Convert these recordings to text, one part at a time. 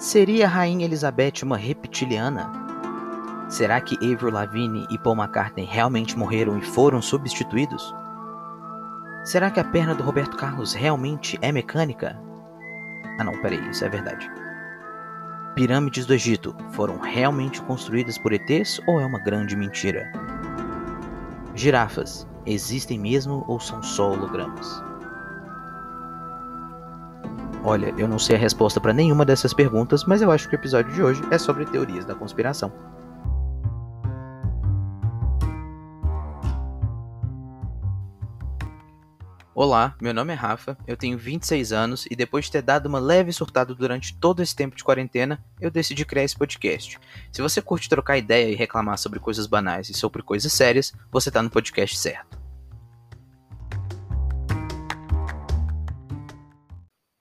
Seria a Rainha Elizabeth uma reptiliana? Será que Avril Lavigne e Paul McCartney realmente morreram e foram substituídos? Será que a perna do Roberto Carlos realmente é mecânica? Ah não, peraí, isso é verdade. Pirâmides do Egito foram realmente construídas por ETs ou é uma grande mentira? Girafas existem mesmo ou são só hologramas? Olha, eu não sei a resposta para nenhuma dessas perguntas, mas eu acho que o episódio de hoje é sobre teorias da conspiração. Olá, meu nome é Rafa, eu tenho 26 anos e depois de ter dado uma leve surtada durante todo esse tempo de quarentena, eu decidi criar esse podcast. Se você curte trocar ideia e reclamar sobre coisas banais e sobre coisas sérias, você tá no podcast certo.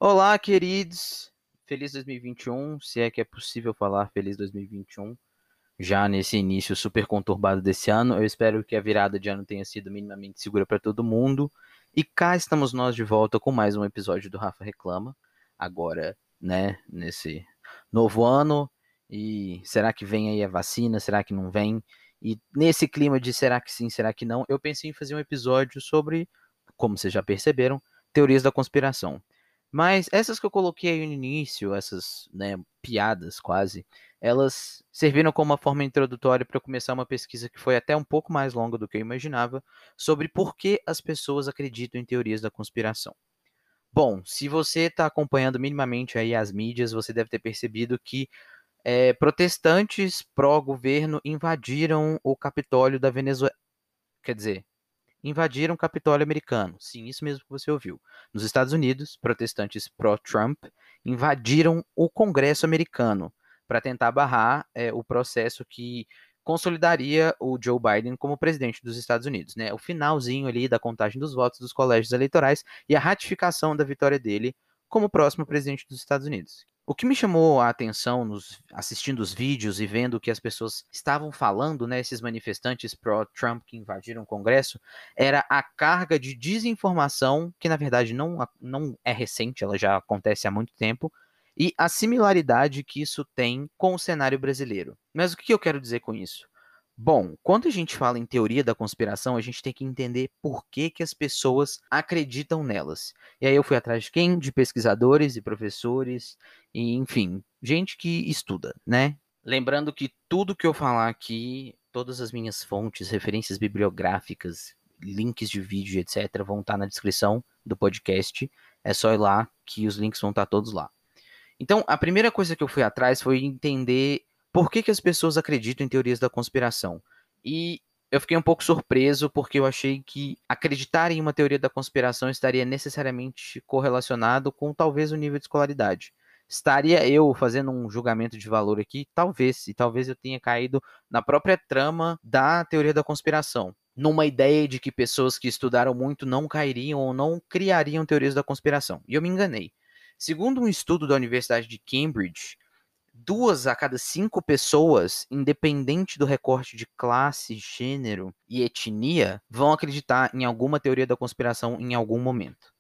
Olá, queridos! Feliz 2021, se é que é possível falar feliz 2021. Já nesse início super conturbado desse ano, eu espero que a virada de ano tenha sido minimamente segura para todo mundo. E cá estamos nós de volta com mais um episódio do Rafa Reclama. Agora, né, nesse novo ano. E será que vem aí a vacina? Será que não vem? E nesse clima de será que sim, será que não, eu pensei em fazer um episódio sobre, como vocês já perceberam, teorias da conspiração. Mas essas que eu coloquei aí no início, essas né, piadas quase, elas serviram como uma forma introdutória para começar uma pesquisa que foi até um pouco mais longa do que eu imaginava, sobre por que as pessoas acreditam em teorias da conspiração. Bom, se você está acompanhando minimamente aí as mídias, você deve ter percebido que é, protestantes pró-governo invadiram o Capitólio da Venezuela. Quer dizer, invadiram o Capitólio americano. Sim, isso mesmo que você ouviu. Nos Estados Unidos, protestantes pró-Trump invadiram o Congresso americano para tentar barrar é, o processo que consolidaria o Joe Biden como presidente dos Estados Unidos, né? O finalzinho ali da contagem dos votos dos colégios eleitorais e a ratificação da vitória dele como próximo presidente dos Estados Unidos. O que me chamou a atenção nos, assistindo os vídeos e vendo o que as pessoas estavam falando, né, esses manifestantes pró-Trump que invadiram o Congresso, era a carga de desinformação, que na verdade não, não é recente, ela já acontece há muito tempo, e a similaridade que isso tem com o cenário brasileiro. Mas o que eu quero dizer com isso? Bom, quando a gente fala em teoria da conspiração, a gente tem que entender por que, que as pessoas acreditam nelas. E aí eu fui atrás de quem? De pesquisadores e professores, e enfim, gente que estuda, né? Lembrando que tudo que eu falar aqui, todas as minhas fontes, referências bibliográficas, links de vídeo, etc., vão estar na descrição do podcast. É só ir lá que os links vão estar todos lá. Então, a primeira coisa que eu fui atrás foi entender por que, que as pessoas acreditam em teorias da conspiração. E eu fiquei um pouco surpreso porque eu achei que acreditar em uma teoria da conspiração estaria necessariamente correlacionado com talvez o nível de escolaridade. Estaria eu fazendo um julgamento de valor aqui? Talvez, e talvez eu tenha caído na própria trama da teoria da conspiração. Numa ideia de que pessoas que estudaram muito não cairiam ou não criariam teorias da conspiração. E eu me enganei. Segundo um estudo da Universidade de Cambridge, duas a cada cinco pessoas, independente do recorte de classe, gênero e etnia, vão acreditar em alguma teoria da conspiração em algum momento.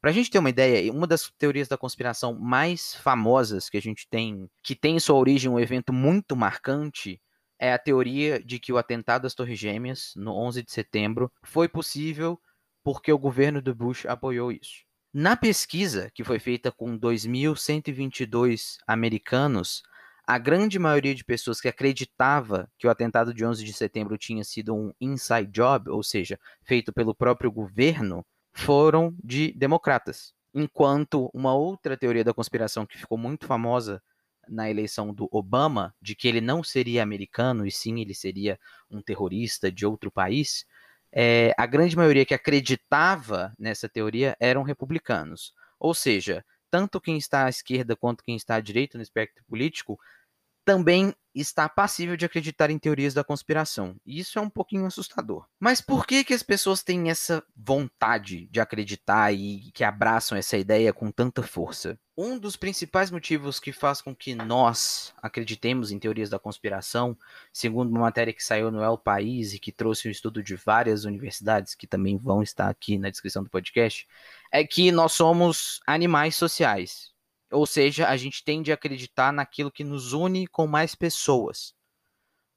Para a gente ter uma ideia, uma das teorias da conspiração mais famosas que a gente tem, que tem em sua origem um evento muito marcante, é a teoria de que o atentado às Torres Gêmeas, no 11 de setembro, foi possível porque o governo do Bush apoiou isso. Na pesquisa, que foi feita com 2.122 americanos, a grande maioria de pessoas que acreditava que o atentado de 11 de setembro tinha sido um inside job, ou seja, feito pelo próprio governo, foram de democratas. Enquanto uma outra teoria da conspiração que ficou muito famosa na eleição do Obama, de que ele não seria americano e sim ele seria um terrorista de outro país, é, a grande maioria que acreditava nessa teoria eram republicanos. Ou seja, tanto quem está à esquerda quanto quem está à direita no espectro político também está passível de acreditar em teorias da conspiração. E isso é um pouquinho assustador. Mas por que que as pessoas têm essa vontade de acreditar e que abraçam essa ideia com tanta força? Um dos principais motivos que faz com que nós acreditemos em teorias da conspiração, segundo uma matéria que saiu no El País e que trouxe um estudo de várias universidades que também vão estar aqui na descrição do podcast, é que nós somos animais sociais. Ou seja, a gente tende a acreditar naquilo que nos une com mais pessoas.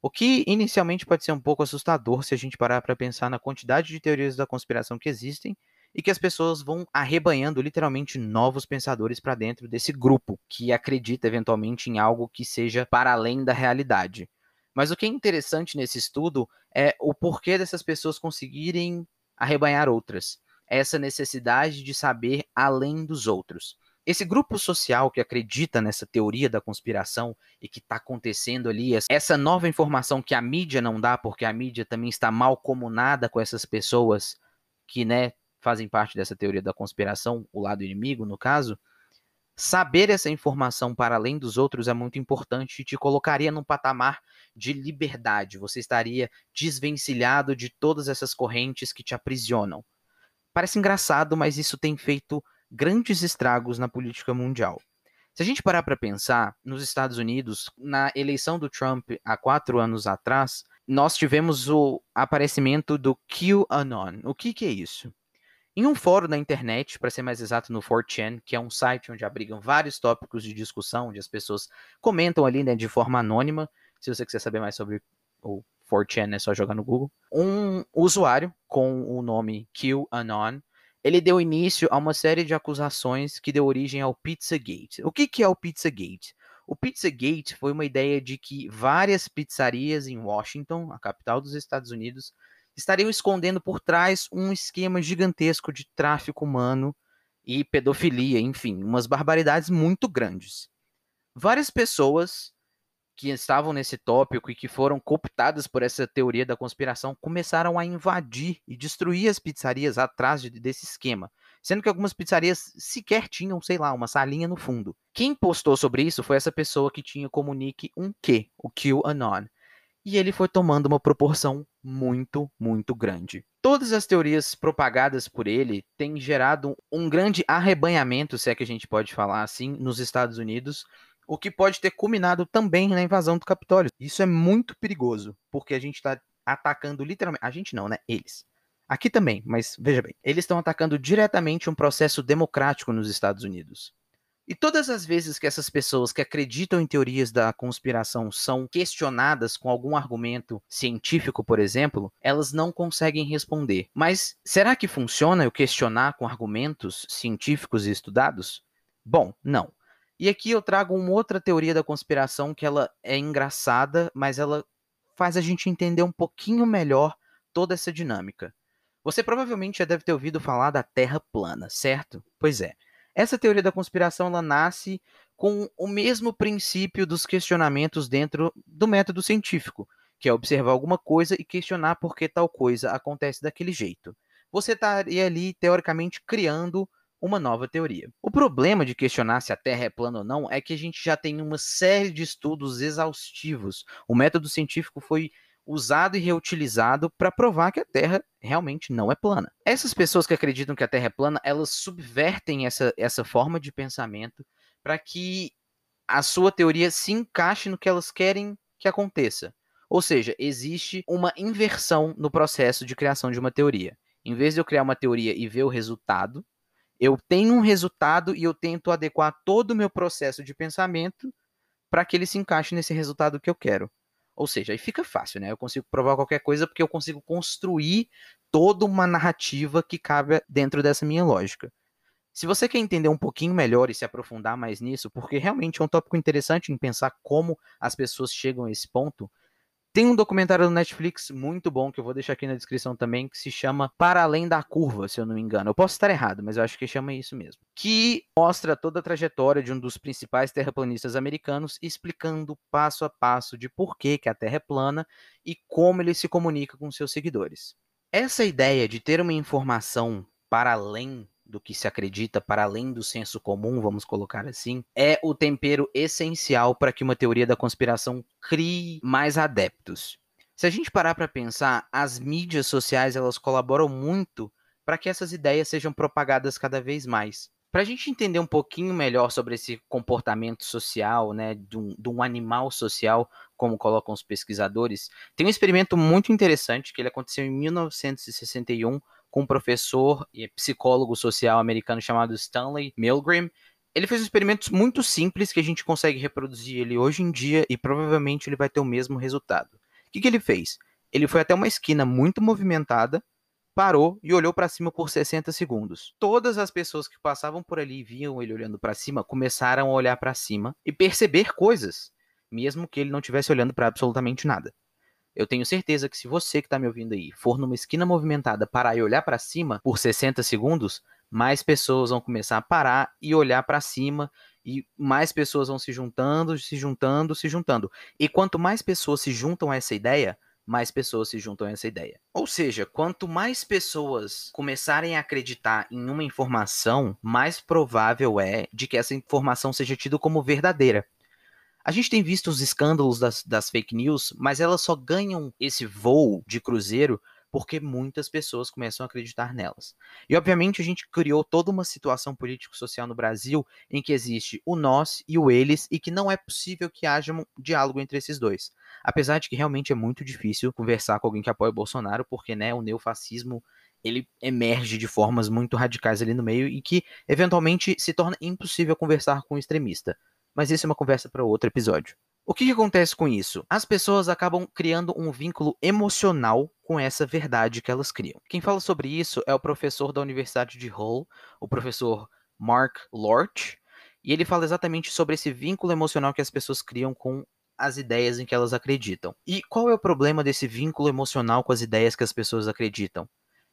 O que inicialmente pode ser um pouco assustador se a gente parar para pensar na quantidade de teorias da conspiração que existem e que as pessoas vão arrebanhando literalmente novos pensadores para dentro desse grupo que acredita eventualmente em algo que seja para além da realidade. Mas o que é interessante nesse estudo é o porquê dessas pessoas conseguirem arrebanhar outras. Essa necessidade de saber além dos outros. Esse grupo social que acredita nessa teoria da conspiração e que está acontecendo ali, essa nova informação que a mídia não dá, porque a mídia também está mal comunada com essas pessoas que né, fazem parte dessa teoria da conspiração, o lado inimigo, no caso, saber essa informação para além dos outros é muito importante e te colocaria num patamar de liberdade. Você estaria desvencilhado de todas essas correntes que te aprisionam. Parece engraçado, mas isso tem feito grandes estragos na política mundial. Se a gente parar para pensar, nos Estados Unidos, na eleição do Trump há quatro anos atrás, nós tivemos o aparecimento do QAnon. O que, que é isso? Em um fórum da internet, para ser mais exato, no 4chan, que é um site onde abrigam vários tópicos de discussão, onde as pessoas comentam ali né, de forma anônima. Se você quiser saber mais sobre o 4chan, é só jogar no Google. Um usuário com o nome QAnon ele deu início a uma série de acusações que deu origem ao Pizzagate. O que, que é o Pizzagate? O Pizzagate foi uma ideia de que várias pizzarias em Washington, a capital dos Estados Unidos, estariam escondendo por trás um esquema gigantesco de tráfico humano e pedofilia, enfim, umas barbaridades muito grandes. Várias pessoas que estavam nesse tópico e que foram cooptadas por essa teoria da conspiração começaram a invadir e destruir as pizzarias atrás de, desse esquema, sendo que algumas pizzarias sequer tinham, sei lá, uma salinha no fundo. Quem postou sobre isso foi essa pessoa que tinha como nick um Q, o QAnon. E ele foi tomando uma proporção muito, muito grande. Todas as teorias propagadas por ele têm gerado um grande arrebanhamento, se é que a gente pode falar assim, nos Estados Unidos, o que pode ter culminado também na invasão do Capitólio. Isso é muito perigoso, porque a gente está atacando literalmente. A gente não, né? Eles. Aqui também, mas veja bem, eles estão atacando diretamente um processo democrático nos Estados Unidos. E todas as vezes que essas pessoas que acreditam em teorias da conspiração são questionadas com algum argumento científico, por exemplo, elas não conseguem responder. Mas será que funciona eu questionar com argumentos científicos e estudados? Bom, não. E aqui eu trago uma outra teoria da conspiração que ela é engraçada, mas ela faz a gente entender um pouquinho melhor toda essa dinâmica. Você provavelmente já deve ter ouvido falar da Terra plana, certo? Pois é. Essa teoria da conspiração ela nasce com o mesmo princípio dos questionamentos dentro do método científico, que é observar alguma coisa e questionar por que tal coisa acontece daquele jeito. Você estaria ali, teoricamente, criando uma nova teoria. O problema de questionar se a Terra é plana ou não é que a gente já tem uma série de estudos exaustivos. O método científico foi usado e reutilizado para provar que a Terra realmente não é plana. Essas pessoas que acreditam que a Terra é plana, elas subvertem essa, essa forma de pensamento para que a sua teoria se encaixe no que elas querem que aconteça. Ou seja, existe uma inversão no processo de criação de uma teoria. Em vez de eu criar uma teoria e ver o resultado, eu tenho um resultado e eu tento adequar todo o meu processo de pensamento para que ele se encaixe nesse resultado que eu quero. Ou seja, aí fica fácil, né? Eu consigo provar qualquer coisa porque eu consigo construir toda uma narrativa que cabe dentro dessa minha lógica. Se você quer entender um pouquinho melhor e se aprofundar mais nisso, porque realmente é um tópico interessante em pensar como as pessoas chegam a esse ponto, tem um documentário do Netflix muito bom que eu vou deixar aqui na descrição também, que se chama Para Além da Curva, se eu não me engano. Eu posso estar errado, mas eu acho que chama isso mesmo. Que mostra toda a trajetória de um dos principais terraplanistas americanos, explicando passo a passo de por que, que a Terra é plana e como ele se comunica com seus seguidores. Essa ideia de ter uma informação para além do que se acredita para além do senso comum, vamos colocar assim, é o tempero essencial para que uma teoria da conspiração crie mais adeptos. Se a gente parar para pensar, as mídias sociais elas colaboram muito para que essas ideias sejam propagadas cada vez mais. Para a gente entender um pouquinho melhor sobre esse comportamento social, né, de um, de um, animal social, como colocam os pesquisadores, tem um experimento muito interessante que ele aconteceu em 1961 com um professor e psicólogo social americano chamado Stanley Milgram, Ele fez um experimento muito simples que a gente consegue reproduzir ele hoje em dia e provavelmente ele vai ter o mesmo resultado. O que, que ele fez? Ele foi até uma esquina muito movimentada, parou e olhou para cima por 60 segundos. Todas as pessoas que passavam por ali e viam ele olhando para cima começaram a olhar para cima e perceber coisas, mesmo que ele não estivesse olhando para absolutamente nada. Eu tenho certeza que se você que está me ouvindo aí for numa esquina movimentada parar e olhar para cima por 60 segundos, mais pessoas vão começar a parar e olhar para cima e mais pessoas vão se juntando, se juntando, se juntando. E quanto mais pessoas se juntam a essa ideia, mais pessoas se juntam a essa ideia. Ou seja, quanto mais pessoas começarem a acreditar em uma informação, mais provável é de que essa informação seja tida como verdadeira. A gente tem visto os escândalos das, das fake news, mas elas só ganham esse voo de cruzeiro porque muitas pessoas começam a acreditar nelas. E obviamente a gente criou toda uma situação político-social no Brasil em que existe o nós e o eles e que não é possível que haja um diálogo entre esses dois. Apesar de que realmente é muito difícil conversar com alguém que apoia o Bolsonaro, porque né, o neofascismo ele emerge de formas muito radicais ali no meio e que eventualmente se torna impossível conversar com um extremista. Mas isso é uma conversa para outro episódio. O que, que, acontece com isso? As pessoas acabam criando um vínculo emocional com essa verdade que elas criam. Quem fala sobre isso é o professor da Universidade de Hull, o professor Mark Lort, e ele fala exatamente sobre esse vínculo emocional que as pessoas criam com as ideias em que elas acreditam. E qual é o problema desse vínculo emocional com as ideias que as pessoas acreditam?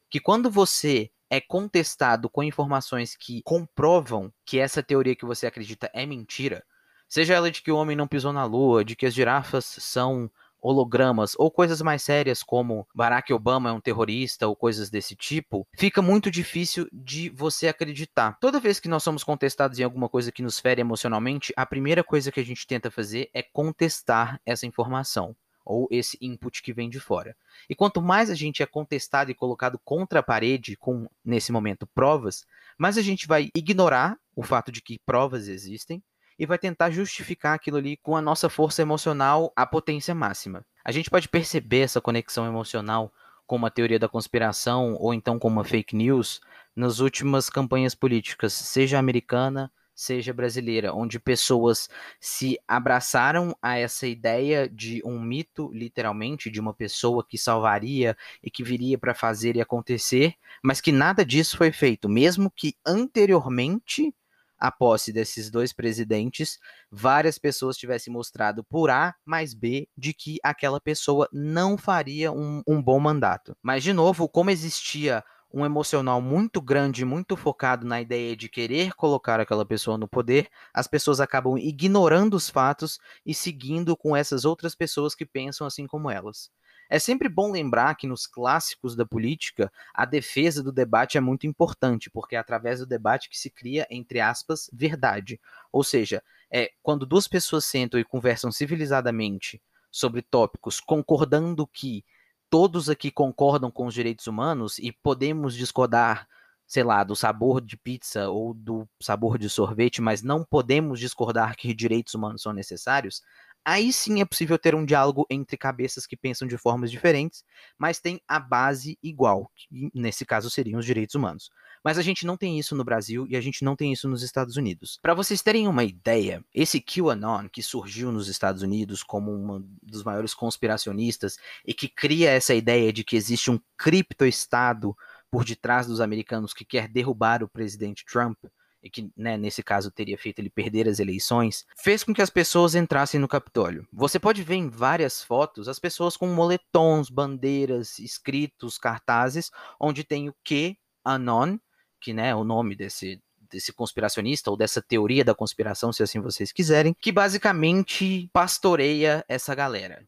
Que quando você é contestado com informações que comprovam que essa teoria que você acredita é mentira, Seja ela de que o homem não pisou na lua, de que as girafas são hologramas ou coisas mais sérias como Barack Obama é um terrorista ou coisas desse tipo, fica muito difícil de você acreditar. Toda vez que nós somos contestados em alguma coisa que nos fere emocionalmente, a primeira coisa que a gente tenta fazer é contestar essa informação ou esse input que vem de fora. E quanto mais a gente é contestado e colocado contra a parede com nesse momento provas, mais a gente vai ignorar o fato de que provas existem e vai tentar justificar aquilo ali com a nossa força emocional à potência máxima. A gente pode perceber essa conexão emocional com uma teoria da conspiração ou então com uma fake news nas últimas campanhas políticas, seja americana, seja brasileira, onde pessoas se abraçaram a essa ideia de um mito, literalmente, de uma pessoa que salvaria e que viria para fazer e acontecer, mas que nada disso foi feito, mesmo que anteriormente a posse desses dois presidentes, várias pessoas tivessem mostrado por A mais B de que aquela pessoa não faria um, um bom mandato. Mas, de novo, como existia um emocional muito grande, muito focado na ideia de querer colocar aquela pessoa no poder, as pessoas acabam ignorando os fatos e seguindo com essas outras pessoas que pensam assim como elas. É sempre bom lembrar que nos clássicos da política, a defesa do debate é muito importante, porque é através do debate que se cria, entre aspas, verdade. Ou seja, é quando duas pessoas sentam e conversam civilizadamente sobre tópicos, concordando que todos aqui concordam com os direitos humanos e podemos discordar, sei lá, do sabor de pizza ou do sabor de sorvete, mas não podemos discordar que direitos humanos são necessários, aí sim é possível ter um diálogo entre cabeças que pensam de formas diferentes, mas tem a base igual, que nesse caso seriam os direitos humanos. Mas a gente não tem isso no Brasil e a gente não tem isso nos Estados Unidos. Para vocês terem uma ideia, esse QAnon que surgiu nos Estados Unidos como um dos maiores conspiracionistas e que cria essa ideia de que existe um criptoestado por detrás dos americanos que quer derrubar o presidente Trump, e que, né, nesse caso, teria feito ele perder as eleições, fez com que as pessoas entrassem no Capitólio. Você pode ver em várias fotos as pessoas com moletons, bandeiras, escritos, cartazes, onde tem o que Anon, que né, é o nome desse, desse conspiracionista ou dessa teoria da conspiração, se assim vocês quiserem, que basicamente pastoreia essa galera.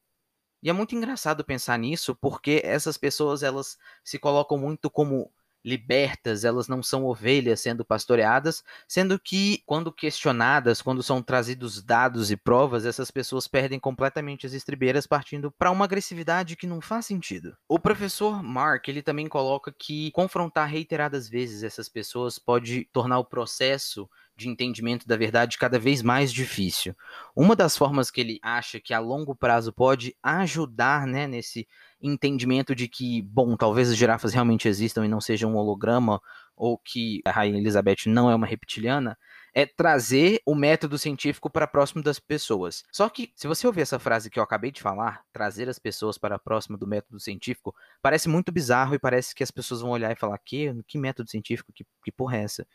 E é muito engraçado pensar nisso, porque essas pessoas elas se colocam muito como libertas, elas não são ovelhas sendo pastoreadas, sendo que, quando questionadas, quando são trazidos dados e provas, essas pessoas perdem completamente as estribeiras, partindo para uma agressividade que não faz sentido. O professor Mark, ele também coloca que confrontar reiteradas vezes essas pessoas pode tornar o processo de entendimento da verdade cada vez mais difícil. Uma das formas que ele acha que a longo prazo pode ajudar né, nesse entendimento de que, bom, talvez as girafas realmente existam e não sejam um holograma, ou que a Rainha Elizabeth não é uma reptiliana, é trazer o método científico para próximo das pessoas. Só que, se você ouvir essa frase que eu acabei de falar, trazer as pessoas para próximo do método científico, parece muito bizarro e parece que as pessoas vão olhar e falar: que, que método científico? Que, que porra é essa?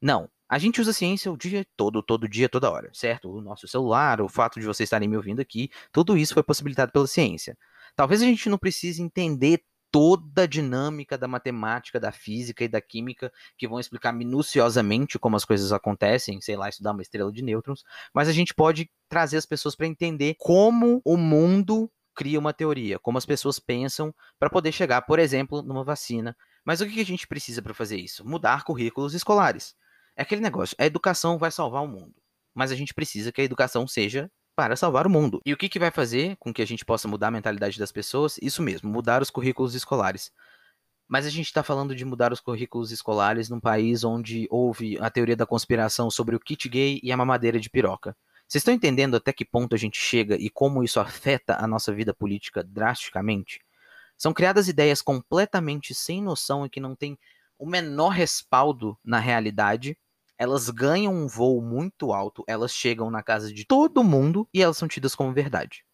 Não. A gente usa ciência o dia todo, todo dia, toda hora, certo? O nosso celular, o fato de vocês estarem me ouvindo aqui, tudo isso foi possibilitado pela ciência. Talvez a gente não precise entender toda a dinâmica da matemática, da física e da química que vão explicar minuciosamente como as coisas acontecem, sei lá, estudar uma estrela de nêutrons, mas a gente pode trazer as pessoas para entender como o mundo cria uma teoria, como as pessoas pensam para poder chegar, por exemplo, numa vacina. Mas o que a gente precisa para fazer isso? Mudar currículos escolares. É aquele negócio, a educação vai salvar o mundo, mas a gente precisa que a educação seja para salvar o mundo. E o que, que vai fazer com que a gente possa mudar a mentalidade das pessoas? Isso mesmo, mudar os currículos escolares. Mas a gente está falando de mudar os currículos escolares num país onde houve a teoria da conspiração sobre o kit gay e a mamadeira de piroca. Vocês estão entendendo até que ponto a gente chega e como isso afeta a nossa vida política drasticamente? São criadas ideias completamente sem noção e que não têm o menor respaldo na realidade elas ganham um voo muito alto, elas chegam na casa de todo mundo e elas são tidas como verdade.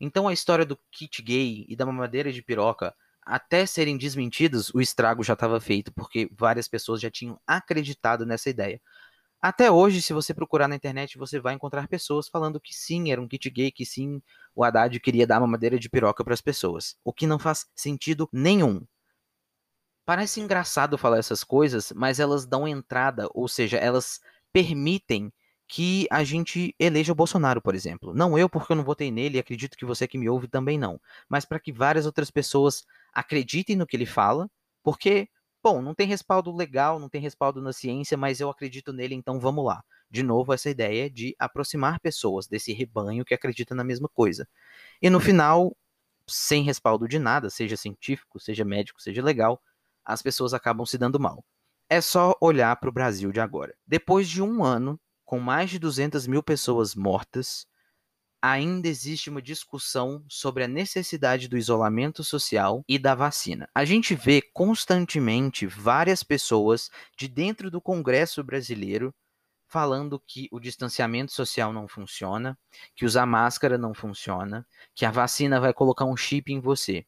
Então a história do kit gay e da mamadeira de piroca, até serem desmentidas, o estrago já estava feito, porque várias pessoas já tinham acreditado nessa ideia. Até hoje, se você procurar na internet, você vai encontrar pessoas falando que sim, era um kit gay, que sim, o Haddad queria dar mamadeira de piroca para as pessoas. O que não faz sentido nenhum. Parece engraçado falar essas coisas, mas elas dão entrada, ou seja, elas permitem que a gente eleja o Bolsonaro, por exemplo. Não eu, porque eu não votei nele e acredito que você que me ouve também não. Mas para que várias outras pessoas acreditem no que ele fala, porque, bom, não tem respaldo legal, não tem respaldo na ciência, mas eu acredito nele, então vamos lá. De novo, essa ideia de aproximar pessoas desse rebanho que acredita na mesma coisa. E no final, sem respaldo de nada, seja científico, seja médico, seja legal, as pessoas acabam se dando mal. É só olhar para o Brasil de agora. Depois de um ano, com mais de 200 mil pessoas mortas, ainda existe uma discussão sobre a necessidade do isolamento social e da vacina. A gente vê constantemente várias pessoas de dentro do Congresso brasileiro falando que o distanciamento social não funciona, que usar máscara não funciona, que a vacina vai colocar um chip em você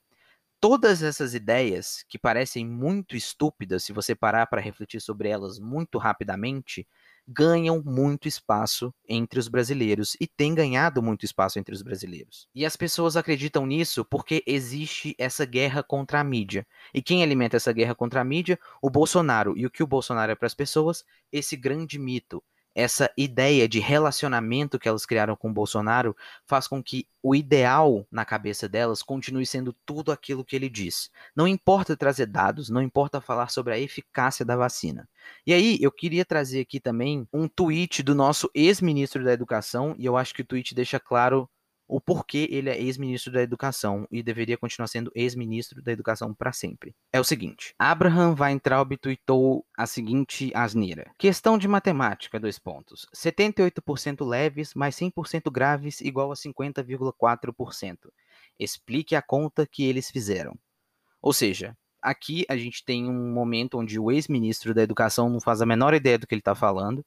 todas essas ideias, que parecem muito estúpidas se você parar para refletir sobre elas muito rapidamente, ganham muito espaço entre os brasileiros e têm ganhado muito espaço entre os brasileiros. E as pessoas acreditam nisso porque existe essa guerra contra a mídia. E quem alimenta essa guerra contra a mídia? O Bolsonaro. E o que o Bolsonaro é para as pessoas? Esse grande mito essa ideia de relacionamento que elas criaram com o Bolsonaro faz com que o ideal na cabeça delas continue sendo tudo aquilo que ele diz. Não importa trazer dados, não importa falar sobre a eficácia da vacina. E aí, eu queria trazer aqui também um tweet do nosso ex-ministro da Educação, e eu acho que o tweet deixa claro o porquê ele é ex-ministro da Educação e deveria continuar sendo ex-ministro da Educação para sempre. É o seguinte: Abraham Weintraub tweetou a seguinte asneira: Questão de matemática, dois pontos. 78% leves mais 100% graves igual a 50,4%. Explique a conta que eles fizeram. Ou seja, aqui a gente tem um momento onde o ex-ministro da Educação não faz a menor ideia do que ele está falando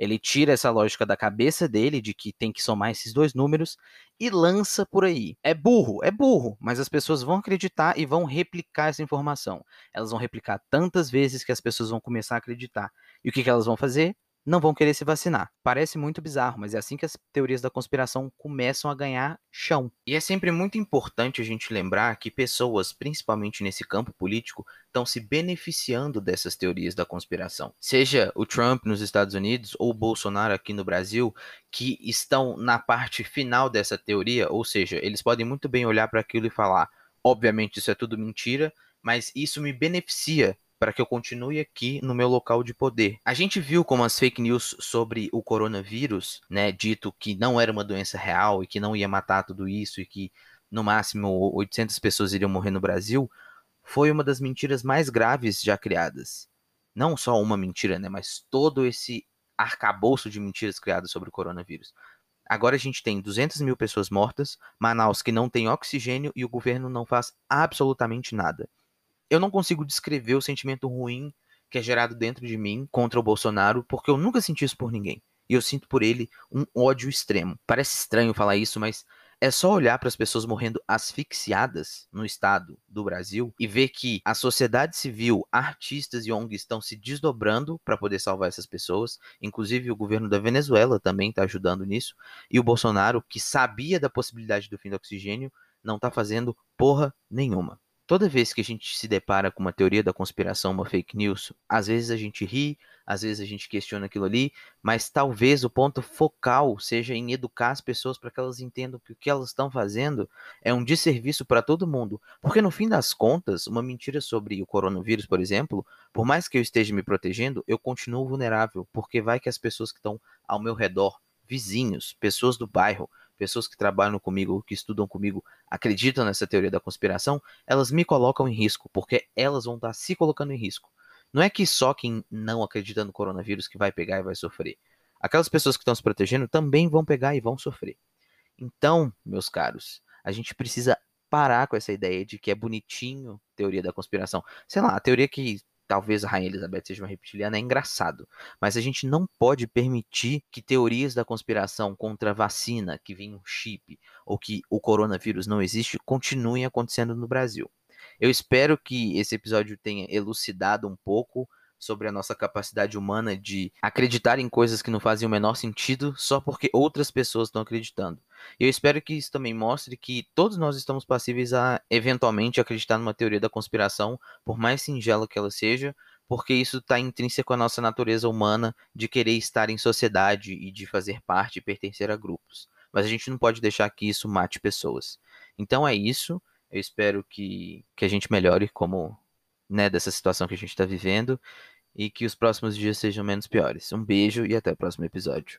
ele tira essa lógica da cabeça dele de que tem que somar esses dois números e lança por aí. É burro, é burro, mas as pessoas vão acreditar e vão replicar essa informação. Elas vão replicar tantas vezes que as pessoas vão começar a acreditar. E o que, que elas vão fazer? Não vão querer se vacinar. Parece muito bizarro, mas é assim que as teorias da conspiração começam a ganhar chão. E é sempre muito importante a gente lembrar que pessoas, principalmente nesse campo político, estão se beneficiando dessas teorias da conspiração. Seja o Trump nos Estados Unidos ou o Bolsonaro aqui no Brasil, que estão na parte final dessa teoria, ou seja, eles podem muito bem olhar para aquilo e falar: obviamente isso é tudo mentira, mas isso me beneficia para que eu continue aqui no meu local de poder. A gente viu como as fake news sobre o coronavírus, né, dito que não era uma doença real e que não ia matar tudo isso e que no máximo 800 pessoas iriam morrer no Brasil, foi uma das mentiras mais graves já criadas. Não só uma mentira, né, mas todo esse arcabouço de mentiras criadas sobre o coronavírus. Agora a gente tem 200 mil pessoas mortas, Manaus que não tem oxigênio e o governo não faz absolutamente nada eu não consigo descrever o sentimento ruim que é gerado dentro de mim contra o Bolsonaro, porque eu nunca senti isso por ninguém. E eu sinto por ele um ódio extremo. Parece estranho falar isso, mas é só olhar para as pessoas morrendo asfixiadas no estado do Brasil e ver que a sociedade civil, artistas e ONGs estão se desdobrando para poder salvar essas pessoas. Inclusive o governo da Venezuela também está ajudando nisso. E o Bolsonaro, que sabia da possibilidade do fim do oxigênio, não está fazendo porra nenhuma. Toda vez que a gente se depara com uma teoria da conspiração, uma fake news, às vezes a gente ri, às vezes a gente questiona aquilo ali, mas talvez o ponto focal seja em educar as pessoas para que elas entendam que o que elas estão fazendo é um desserviço para todo mundo. Porque no fim das contas, uma mentira sobre o coronavírus, por exemplo, por mais que eu esteja me protegendo, eu continuo vulnerável, porque vai que as pessoas que estão ao meu redor, vizinhos, pessoas do bairro, pessoas que trabalham comigo, que estudam comigo, acreditam nessa teoria da conspiração, elas me colocam em risco, porque elas vão estar se colocando em risco. Não é que só quem não acredita no coronavírus que vai pegar e vai sofrer. Aquelas pessoas que estão se protegendo também vão pegar e vão sofrer. Então, meus caros, a gente precisa parar com essa ideia de que é bonitinho teoria da conspiração. Sei lá, a teoria que talvez a Rainha Elizabeth seja uma reptiliana, é engraçado. Mas a gente não pode permitir que teorias da conspiração contra a vacina, que vem um chip, ou que o coronavírus não existe, continuem acontecendo no Brasil. Eu espero que esse episódio tenha elucidado um pouco sobre a nossa capacidade humana de acreditar em coisas que não fazem o menor sentido só porque outras pessoas estão acreditando. Eu espero que isso também mostre que todos nós estamos passíveis a eventualmente acreditar numa teoria da conspiração, por mais singela que ela seja, porque isso está intrínseco à nossa natureza humana de querer estar em sociedade e de fazer parte e pertencer a grupos. Mas a gente não pode deixar que isso mate pessoas. Então é isso. Eu espero que, que a gente melhore como né, dessa situação que a gente está vivendo e que os próximos dias sejam menos piores. Um beijo e até o próximo episódio.